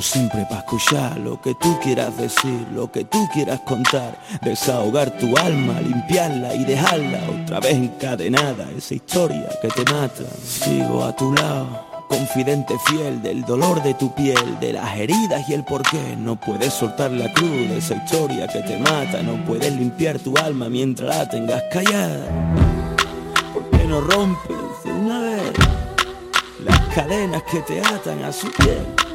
Siempre para escuchar lo que tú quieras decir, lo que tú quieras contar, desahogar tu alma, limpiarla y dejarla otra vez encadenada, esa historia que te mata. Sigo a tu lado, confidente fiel del dolor de tu piel, de las heridas y el porqué. No puedes soltar la cruz de esa historia que te mata, no puedes limpiar tu alma mientras la tengas callada. ¿Por qué no rompes de una vez? cadenas que te atan a su piel.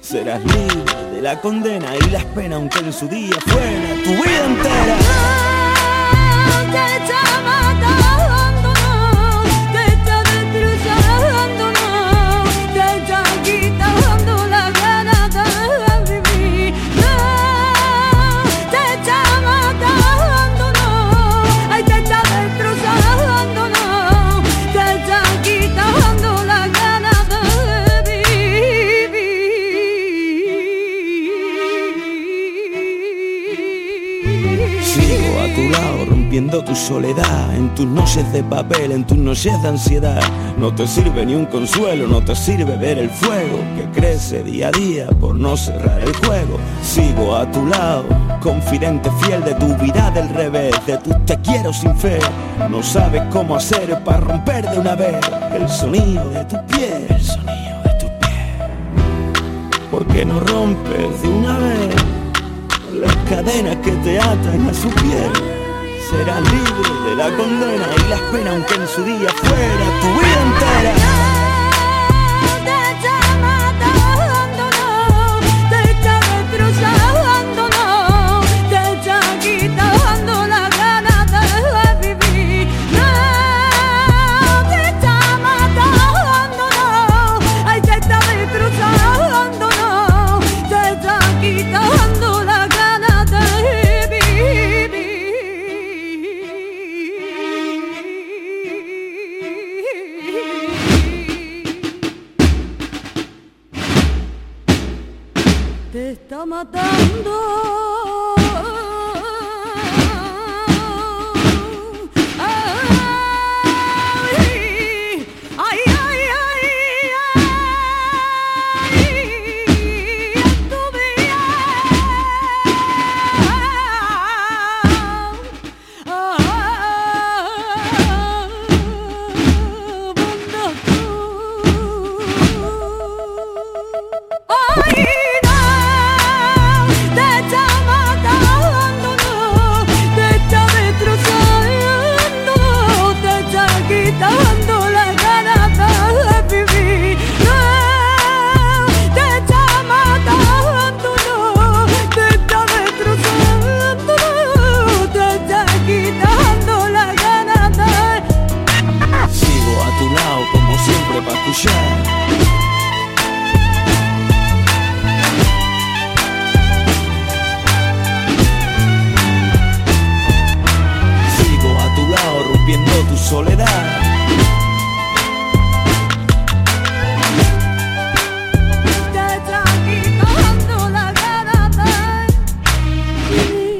Serás libre de la condena y las penas, aunque en su día fuera tu vida entera. Te rompiendo tu soledad En tus noches de papel, en tus noches de ansiedad. No te sirve ni un consuelo, no te sirve ver el fuego Que crece día a día por no cerrar el juego. Sigo a tu lado, confidente fiel de tu vida del revés De tus te quiero sin fe. No sabes cómo hacer para romper de una vez El sonido de tu piel. El sonido de tu piel. ¿Por qué no rompes de una vez las cadenas que te atan a su piel. Serás libre de la condena y las penas, aunque en su día fuera tu vida entera.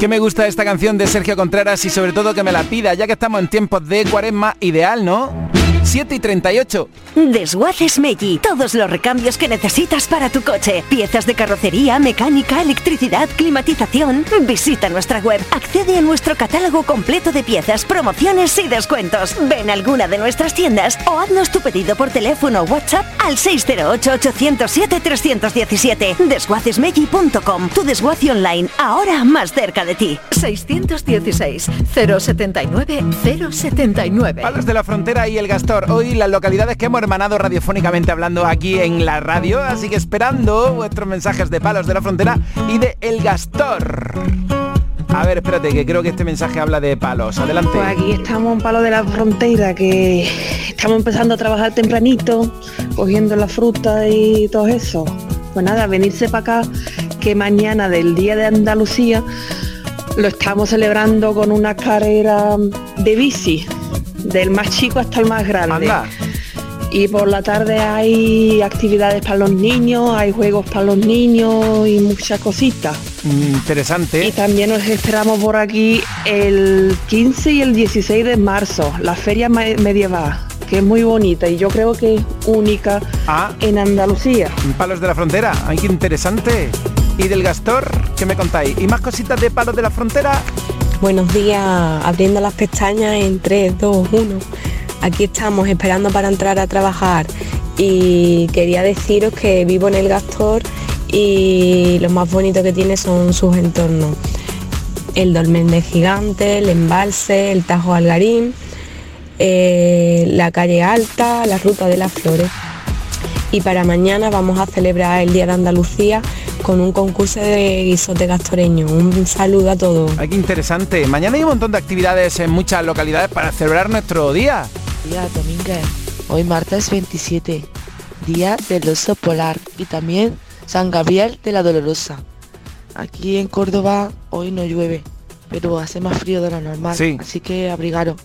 Que me gusta esta canción de Sergio Contreras y sobre todo que me la pida, ya que estamos en tiempos de cuaresma ideal, ¿no? 7 y 38. Desguaces Meggi. Todos los recambios que necesitas para tu coche. Piezas de carrocería, mecánica, electricidad, climatización. Visita nuestra web. Accede a nuestro catálogo completo de piezas, promociones y descuentos. Ven a alguna de nuestras tiendas o haznos tu pedido por teléfono o WhatsApp al 608-807-317. Desguacesmeggi.com. Tu desguace online, ahora más cerca de ti. 616 079 079. Palos de la Frontera y El Gastor. Hoy las localidades que hemos hermanado radiofónicamente hablando aquí en la radio. Así que esperando vuestros mensajes de Palos de la Frontera y de El Gastor. A ver, espérate, que creo que este mensaje habla de palos. Adelante. Pues aquí estamos en Palo de la Frontera, que estamos empezando a trabajar tempranito, cogiendo la fruta y todo eso. Pues nada, venirse para acá, que mañana del Día de Andalucía lo estamos celebrando con una carrera de bici, del más chico hasta el más grande. Y por la tarde hay actividades para los niños, hay juegos para los niños y muchas cositas. Interesante. Y también nos esperamos por aquí el 15 y el 16 de marzo, la feria me- medieval, que es muy bonita y yo creo que es única en Andalucía. Palos de la Frontera. Ay, qué interesante. ¿Y del Gastor? ¿Qué me contáis? ¿Y más cositas de Palos de la Frontera? Buenos días, abriendo las pestañas en 3, 2, 1. Aquí estamos esperando para entrar a trabajar y quería deciros que vivo en el Gastor y lo más bonito que tiene son sus entornos. El dolmen de gigante, el embalse, el Tajo Algarín, eh, la calle alta, la ruta de las flores. Y para mañana vamos a celebrar el Día de Andalucía con un concurso de guisote gastoreño. Un saludo a todos. Ay, qué interesante. Mañana hay un montón de actividades en muchas localidades para celebrar nuestro día. Día Domínguez, hoy martes 27, día del oso polar y también San Gabriel de la Dolorosa. Aquí en Córdoba hoy no llueve, pero hace más frío de lo normal, Sí. así que abrigaros.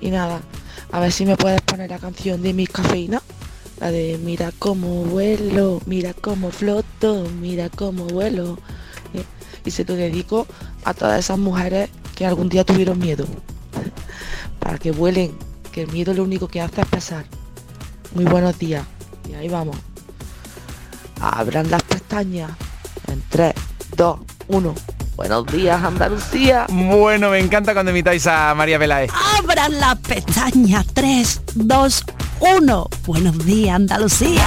Y nada, a ver si me puedes poner la canción de mi cafeína, la de mira cómo vuelo, mira cómo floto, mira cómo vuelo. Eh, Y se lo dedico a todas esas mujeres que algún día tuvieron miedo, (laughs) para que vuelen, que el miedo lo único que hace es pesar. Muy buenos días. Y ahí vamos. Abran las pestañas. En 3, 2, 1. Buenos días, Andalucía. Bueno, me encanta cuando imitáis a María Peláez. Abran las pestañas 3, 2, 1. Buenos días, Andalucía.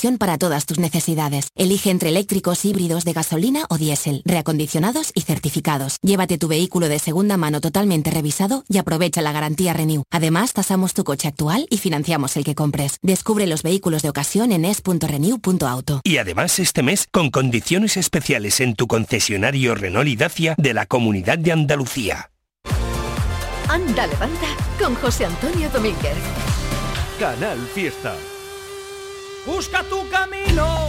Para todas tus necesidades. Elige entre eléctricos, híbridos de gasolina o diésel, reacondicionados y certificados. Llévate tu vehículo de segunda mano totalmente revisado y aprovecha la garantía Renew. Además, tasamos tu coche actual y financiamos el que compres. Descubre los vehículos de ocasión en es.renew.auto. Y además este mes con condiciones especiales en tu concesionario Renault y Dacia de la Comunidad de Andalucía. Anda, levanta con José Antonio Domínguez. Canal Fiesta. Busca tu camino,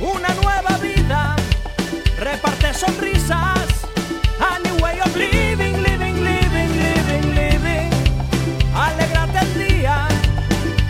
una nueva vida. Reparte sonrisas. A new way of living, living, living, living, living. Alégrate el día.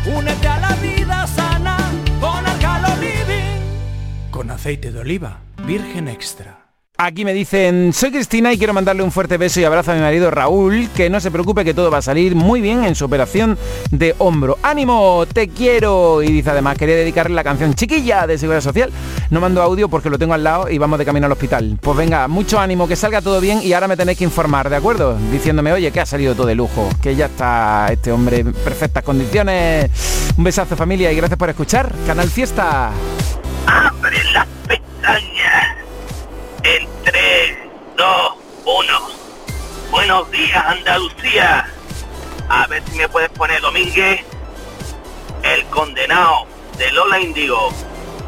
Únete a la vida sana con Arcalo Living. Con aceite de oliva, virgen extra. Aquí me dicen, soy Cristina y quiero mandarle un fuerte beso y abrazo a mi marido Raúl, que no se preocupe que todo va a salir muy bien en su operación de hombro. ¡Ánimo! ¡Te quiero! Y dice además, quería dedicarle la canción Chiquilla de Seguridad Social. No mando audio porque lo tengo al lado y vamos de camino al hospital. Pues venga, mucho ánimo, que salga todo bien y ahora me tenéis que informar, ¿de acuerdo? Diciéndome, oye, que ha salido todo de lujo, que ya está este hombre en perfectas condiciones. Un besazo familia y gracias por escuchar. Canal Fiesta. Abre las pestañas. En 3, 2, 1. Buenos días, Andalucía. A ver si me puedes poner Domínguez. El condenado de Lola Indigo.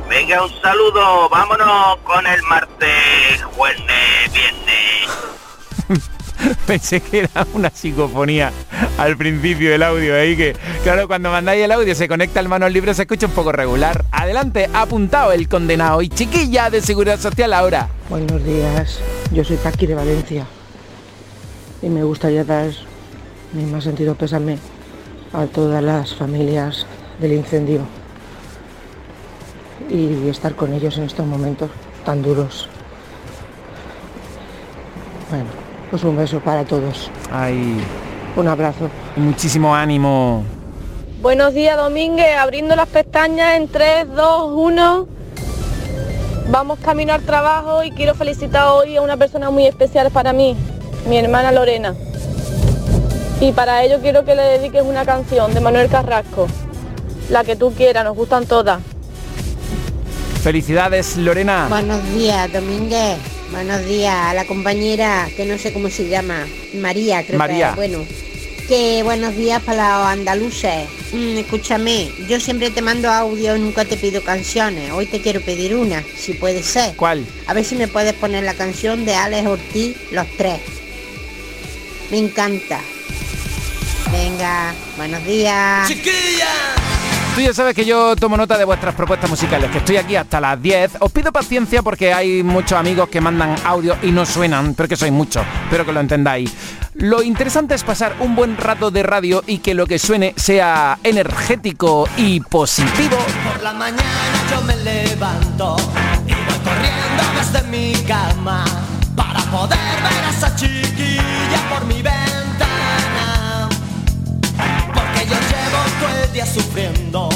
Venga, un saludo. Vámonos con el martes, jueves, viernes. (laughs) Pensé que era una psicofonía al principio del audio ahí que, claro, cuando mandáis el audio se conecta al manos libre, se escucha un poco regular. Adelante, apuntado el condenado y chiquilla de seguridad social ahora. Buenos días, yo soy Paqui de Valencia y me gustaría dar mi más sentido pésame a todas las familias del incendio y estar con ellos en estos momentos tan duros. Bueno, pues un beso para todos. Ay, Un abrazo. muchísimo ánimo. Buenos días, Domínguez. Abriendo las pestañas en 3, 2, 1. Vamos camino al trabajo y quiero felicitar hoy a una persona muy especial para mí, mi hermana Lorena. Y para ello quiero que le dediques una canción de Manuel Carrasco. La que tú quieras, nos gustan todas. Felicidades, Lorena. Buenos días, Domínguez. Buenos días a la compañera, que no sé cómo se llama, María, creo María. que es. Bueno, que buenos días para los andaluces. Mm, escúchame, yo siempre te mando audio, nunca te pido canciones. Hoy te quiero pedir una, si puede ser. ¿Cuál? A ver si me puedes poner la canción de Alex Ortiz, Los Tres. Me encanta. Venga, buenos días. Tú ya sabes que yo tomo nota de vuestras propuestas musicales, que estoy aquí hasta las 10. Os pido paciencia porque hay muchos amigos que mandan audio y no suenan, pero que sois muchos, espero que lo entendáis. Lo interesante es pasar un buen rato de radio y que lo que suene sea energético y positivo. Por la mañana yo me levanto y voy corriendo desde mi cama para poder ver a esa chiquilla por mi ventana. Llevo el día sufriendo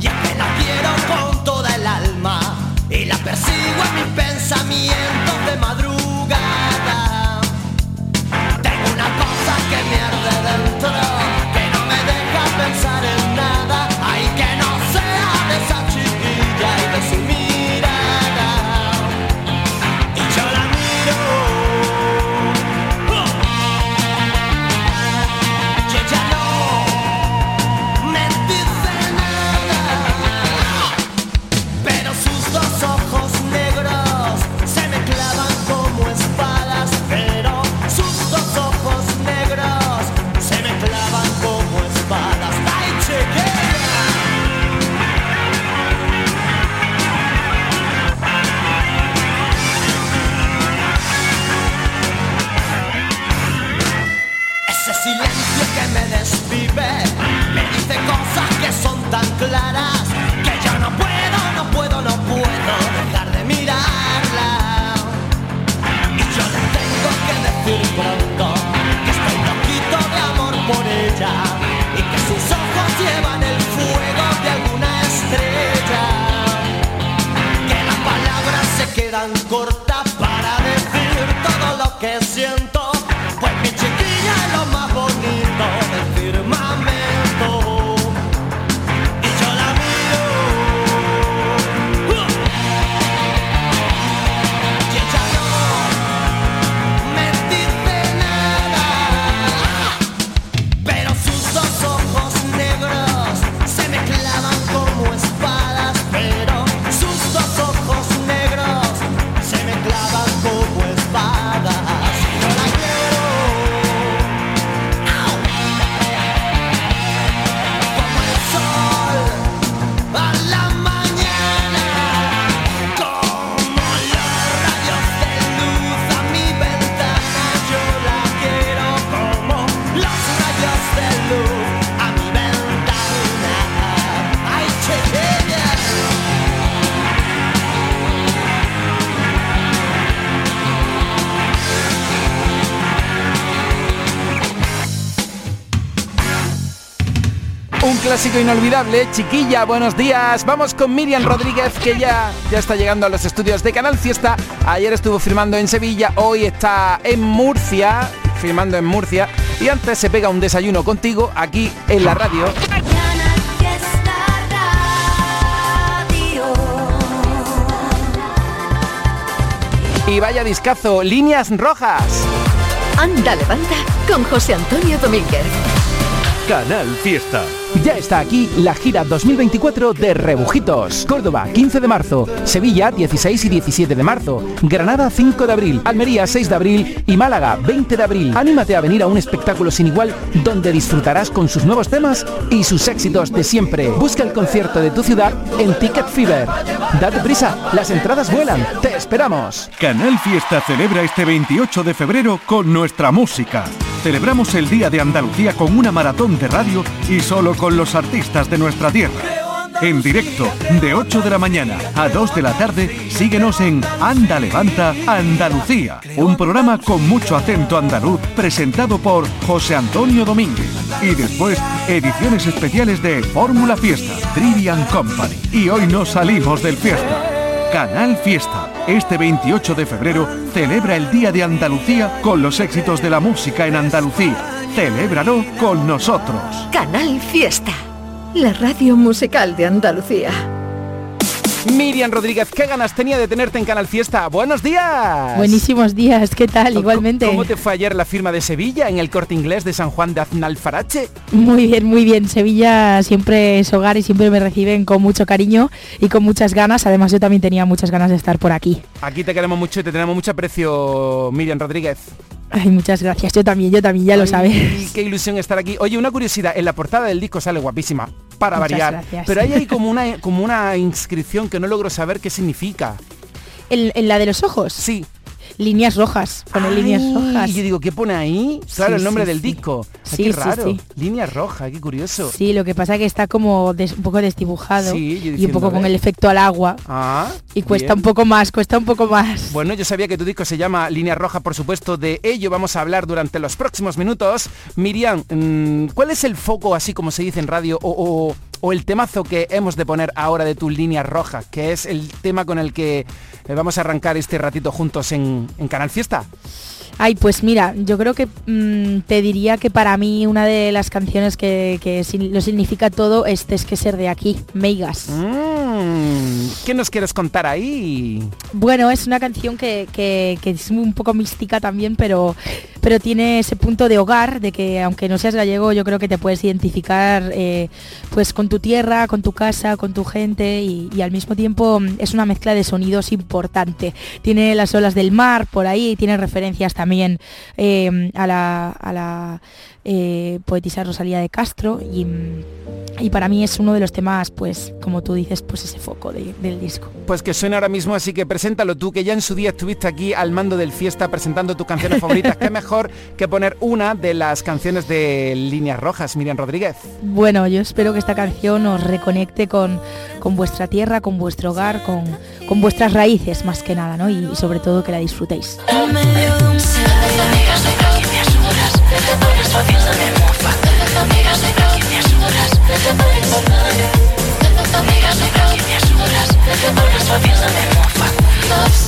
y es que la quiero con toda el alma y la persigo en mis pensamientos de madrugada. Tengo una cosa que me arde dentro, clásico inolvidable. Chiquilla, buenos días. Vamos con Miriam Rodríguez, que ya, ya está llegando a los estudios de Canal Fiesta. Ayer estuvo firmando en Sevilla, hoy está en Murcia, firmando en Murcia. Y antes se pega un desayuno contigo aquí en la radio. Y vaya discazo, líneas rojas. Anda, levanta con José Antonio Domínguez. Canal Fiesta. Ya está aquí la gira 2024 de Rebujitos. Córdoba, 15 de marzo. Sevilla, 16 y 17 de marzo. Granada, 5 de abril. Almería, 6 de abril. Y Málaga, 20 de abril. Anímate a venir a un espectáculo sin igual donde disfrutarás con sus nuevos temas y sus éxitos de siempre. Busca el concierto de tu ciudad en Ticket Fever. Date prisa, las entradas vuelan. Te esperamos. Canal Fiesta celebra este 28 de febrero con nuestra música. Celebramos el Día de Andalucía con una maratón de radio y solo con los artistas de nuestra tierra. En directo, de 8 de la mañana a 2 de la tarde, síguenos en Anda Levanta Andalucía, un programa con mucho acento andaluz presentado por José Antonio Domínguez. Y después, ediciones especiales de Fórmula Fiesta, Trivian Company. Y hoy nos salimos del fiesta. Canal Fiesta. Este 28 de febrero celebra el Día de Andalucía con los éxitos de la música en Andalucía. Celébralo con nosotros. Canal Fiesta, la radio musical de Andalucía. Miriam Rodríguez, qué ganas tenía de tenerte en Canal Fiesta. Buenos días. Buenísimos días, ¿qué tal? ¿Cómo- Igualmente. ¿Cómo te fue ayer la firma de Sevilla en el corte inglés de San Juan de Aznalfarache? Muy bien, muy bien. Sevilla siempre es hogar y siempre me reciben con mucho cariño y con muchas ganas. Además yo también tenía muchas ganas de estar por aquí. Aquí te queremos mucho y te tenemos mucho aprecio, Miriam Rodríguez. Ay, muchas gracias. Yo también, yo también, ya lo sabes. Qué ilusión estar aquí. Oye, una curiosidad, en la portada del disco sale guapísima, para Muchas variar. gracias. Pero ahí hay como una, (laughs) como una inscripción que no logro saber qué significa. ¿En, en la de los ojos? Sí. Líneas rojas, pone líneas rojas. Y yo digo, ¿qué pone ahí? Claro, Sí, el nombre sí, del sí. disco. Sí, qué raro. sí. Línea roja, qué curioso. Sí, lo que pasa que está como des- un poco desdibujado y un poco con el efecto al agua. Ah, Y cuesta bien. un poco más, cuesta un poco más. Bueno, yo sabía que tu disco se llama Línea Roja, por supuesto, de ello vamos a hablar durante los próximos minutos. Miriam, mm, ¿cuál es el foco, así como se dice en radio, o, o- o el temazo que hemos de poner ahora de tu Línea Roja, que es el tema con el que eh, vamos a arrancar este ratito juntos en, en Canal Fiesta? Ay, pues mira, yo creo que mm, te diría que para mí una de las canciones que, que sin- lo significa todo es Es que ser de aquí, Meigas. Mm, ¿Qué nos quieres contar ahí? Bueno, es una canción que, que- que es un poco mística también, pero, pero tiene ese punto de hogar, de que aunque no seas gallego, yo creo que te puedes identificar eh, pues con tu tierra, con tu casa, con tu gente y, y al mismo tiempo mm, es una mezcla de sonidos importante. Tiene las olas del mar por ahí, tiene referencias también eh, a la, a la eh, poetisa Rosalía de Castro y, y para mí es uno de los temas, pues como tú dices, pues ese foco de- del disco. Pues que suena ahora mismo, así que preséntalo tú, que ya en su día estuviste aquí al mando del fiesta presentando tus canciones favoritas. Qué mejor que poner una de las canciones de Líneas Rojas, Miriam Rodríguez. Bueno, yo espero que esta canción os reconecte con, con vuestra tierra, con vuestro hogar, con, con vuestras raíces más que nada, ¿no? Y, y sobre todo que la disfrutéis. Estamos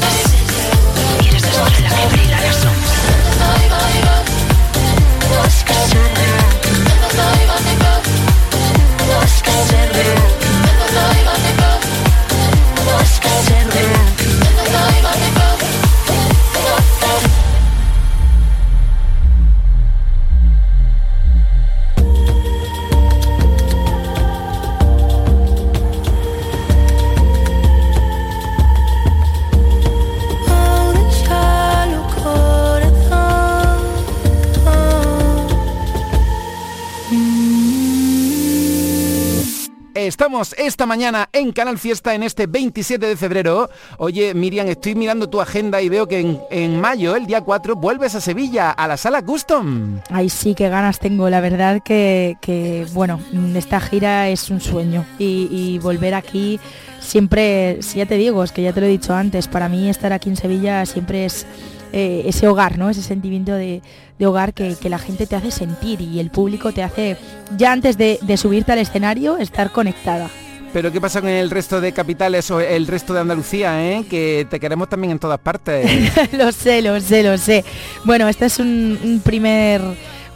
esta mañana en Canal Fiesta en este 27 de febrero. Oye, Miriam, estoy mirando tu agenda y veo que en, mayo, el día 4, vuelves a Sevilla, a la sala Custom. Ay, sí, qué ganas tengo. La verdad que, bueno, esta gira es un sueño. Y, volver aquí siempre, si ya te digo, es que ya te lo he dicho antes, para mí estar aquí en Sevilla siempre es eh, ese hogar, ¿no? Ese sentimiento de, hogar que, la gente te hace sentir y el público te hace, ya antes de subirte al escenario, estar conectada. Pero ¿qué pasa con el resto de capitales o el resto de Andalucía, eh? Que te queremos también en todas partes. (laughs) lo sé, lo sé, lo sé. Bueno, este es un, primer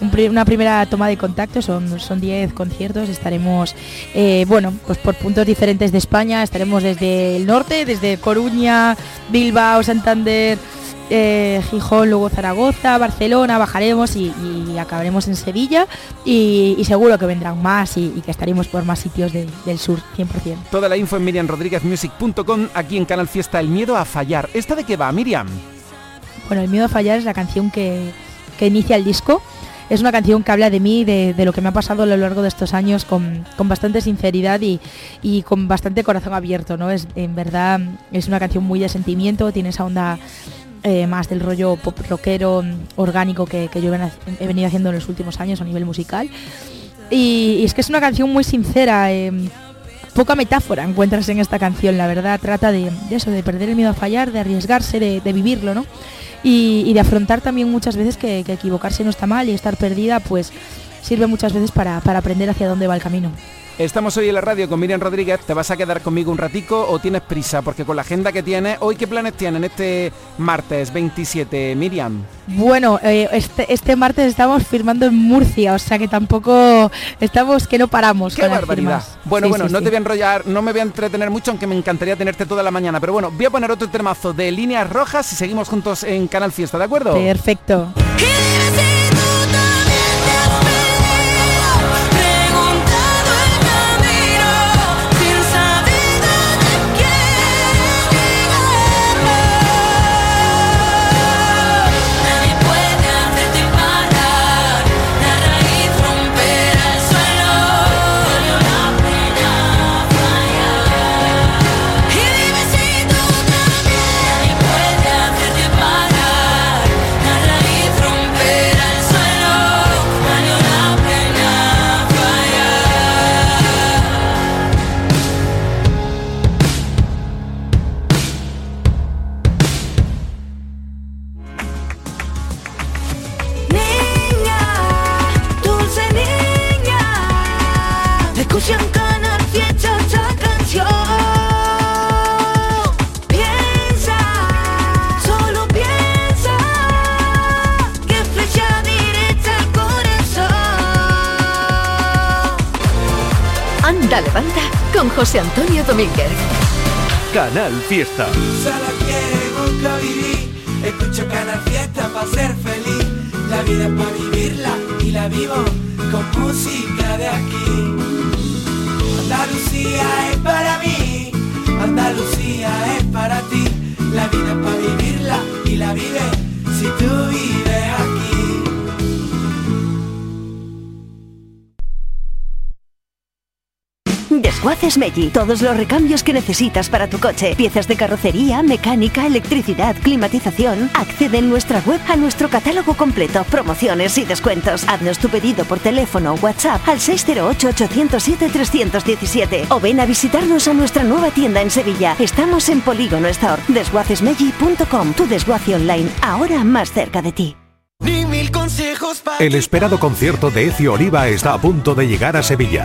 un pri- una primera toma de contacto, son son 10 conciertos, estaremos eh, bueno, pues por puntos diferentes de España, estaremos desde el norte, desde Coruña, Bilbao, Santander, eh, Gijón, luego Zaragoza, Barcelona, bajaremos y, y acabaremos en Sevilla y, y seguro que vendrán más y, y que estaremos por más sitios de- del sur, 100%. Toda la info en miriamrodríguezmusic.com, aquí en Canal Fiesta, El Miedo a Fallar. ¿Esta de qué va, Miriam? Bueno, El miedo a fallar es la canción que, que inicia el disco. Es una canción que habla de mí, de, de lo que me ha pasado a lo largo de estos años con, con bastante sinceridad y, y con bastante corazón abierto, ¿no? Es, en verdad es una canción muy de sentimiento, tiene esa onda eh, más del rollo pop rockero mm, orgánico que, yo he venido haciendo en los últimos años a nivel musical. Y, es que es una canción muy sincera. eh, poca metáfora encuentras en esta canción, la verdad. Trata de, eso, de perder el miedo a fallar, de arriesgarse, de, vivirlo, ¿no? Y, de afrontar también muchas veces que, que equivocarse no está mal y estar perdida, pues sirve muchas veces para aprender hacia dónde va el camino. Estamos hoy en la radio con Miriam Rodríguez. ¿Te vas a quedar conmigo un ratico o tienes prisa? Porque con la agenda que tienes, ¿hoy qué planes tienen este martes 27, Miriam? Bueno, eh, este, este martes estamos firmando en Murcia, o sea que tampoco estamos que no paramos. ¡Qué con barbaridad! Bueno, Sí, bueno, sí, no sí. te voy a enrollar, no me voy a entretener mucho, aunque me encantaría tenerte toda la mañana. Pero bueno, voy a poner otro temazo de líneas rojas y seguimos juntos en Canal Fiesta, ¿de acuerdo? Perfecto. Anda, levanta con José Antonio Domínguez. Canal Fiesta. Solo quiero nunca vivir. Escucho Canal Fiesta para ser feliz. La vida es para vivirla y la vivo con música de aquí. Andalucía es para mí, Andalucía es para ti. La vida es para vivirla y la vives si tú vives aquí. Desguaces Meggi. Todos los recambios que necesitas para tu coche. Piezas de carrocería, mecánica, electricidad, climatización. Accede en nuestra web a nuestro catálogo completo, promociones y descuentos. Haznos tu pedido por teléfono o WhatsApp al 608-807-317 o ven a visitarnos a nuestra nueva tienda en Sevilla. Estamos en Polígono Store. Desguacesmeggi.com. Tu desguace online, ahora más cerca de ti. Ni mil consejos para El esperado concierto de Ecio Oliva está a punto de llegar a Sevilla.